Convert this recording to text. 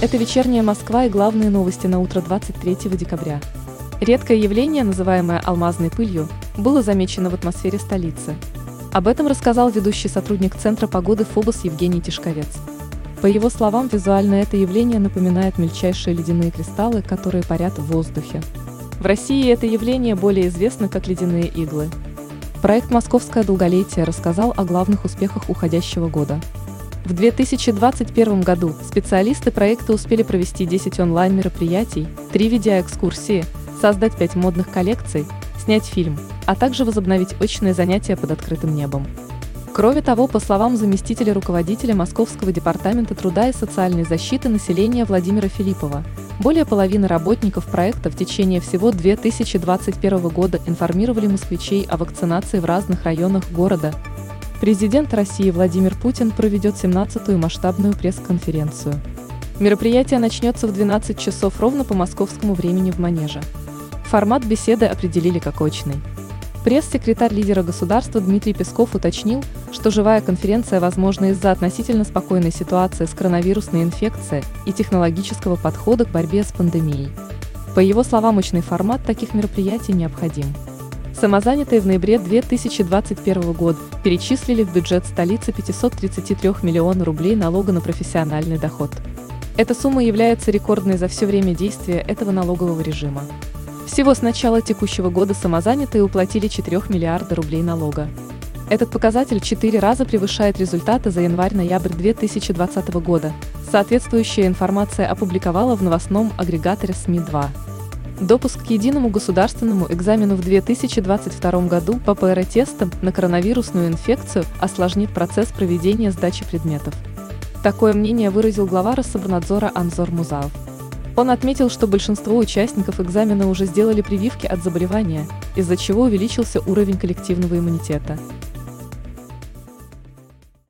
Это вечерняя Москва и главные новости на утро 23 декабря. Редкое явление, называемое алмазной пылью, было замечено в атмосфере столицы. Об этом рассказал ведущий сотрудник Центра погоды ФОБОС Евгений Тишковец. По его словам, визуально это явление напоминает мельчайшие ледяные кристаллы, которые парят в воздухе. В России это явление более известно как ледяные иглы. Проект «Московское долголетие» рассказал о главных успехах уходящего года. В 2021 году специалисты проекта успели провести 10 онлайн-мероприятий, 3 видеоэкскурсии, создать 5 модных коллекций, снять фильм, а также возобновить очные занятия под открытым небом. Кроме того, по словам заместителя руководителя Московского департамента труда и социальной защиты населения Владимира Филиппова, более половины работников проекта в течение всего 2021 года информировали москвичей о вакцинации в разных районах города. Президент России Владимир Путин проведет 17-ю масштабную пресс-конференцию. Мероприятие начнется в 12 часов ровно по московскому времени в Манеже. Формат беседы определили как очный. Пресс-секретарь лидера государства Дмитрий Песков уточнил, что живая конференция возможна из-за относительно спокойной ситуации с коронавирусной инфекцией и технологического подхода к борьбе с пандемией. По его словам, мощный формат таких мероприятий необходим. Самозанятые в ноябре 2021 года перечислили в бюджет столицы 533 миллиона рублей налога на профессиональный доход. Эта сумма является рекордной за все время действия этого налогового режима. Всего с начала текущего года самозанятые уплатили 4 миллиарда рублей налога. Этот показатель в 4 раза превышает результаты за январь-ноябрь 2020 года. Соответствующая информация опубликовала в новостном агрегаторе СМИ-2. Допуск к единому государственному экзамену в 2022 году по ПР-тестам на коронавирусную инфекцию осложнит процесс проведения сдачи предметов. Такое мнение выразил глава Россоборнадзора Анзор Музаов. Он отметил, что большинство участников экзамена уже сделали прививки от заболевания, из-за чего увеличился уровень коллективного иммунитета.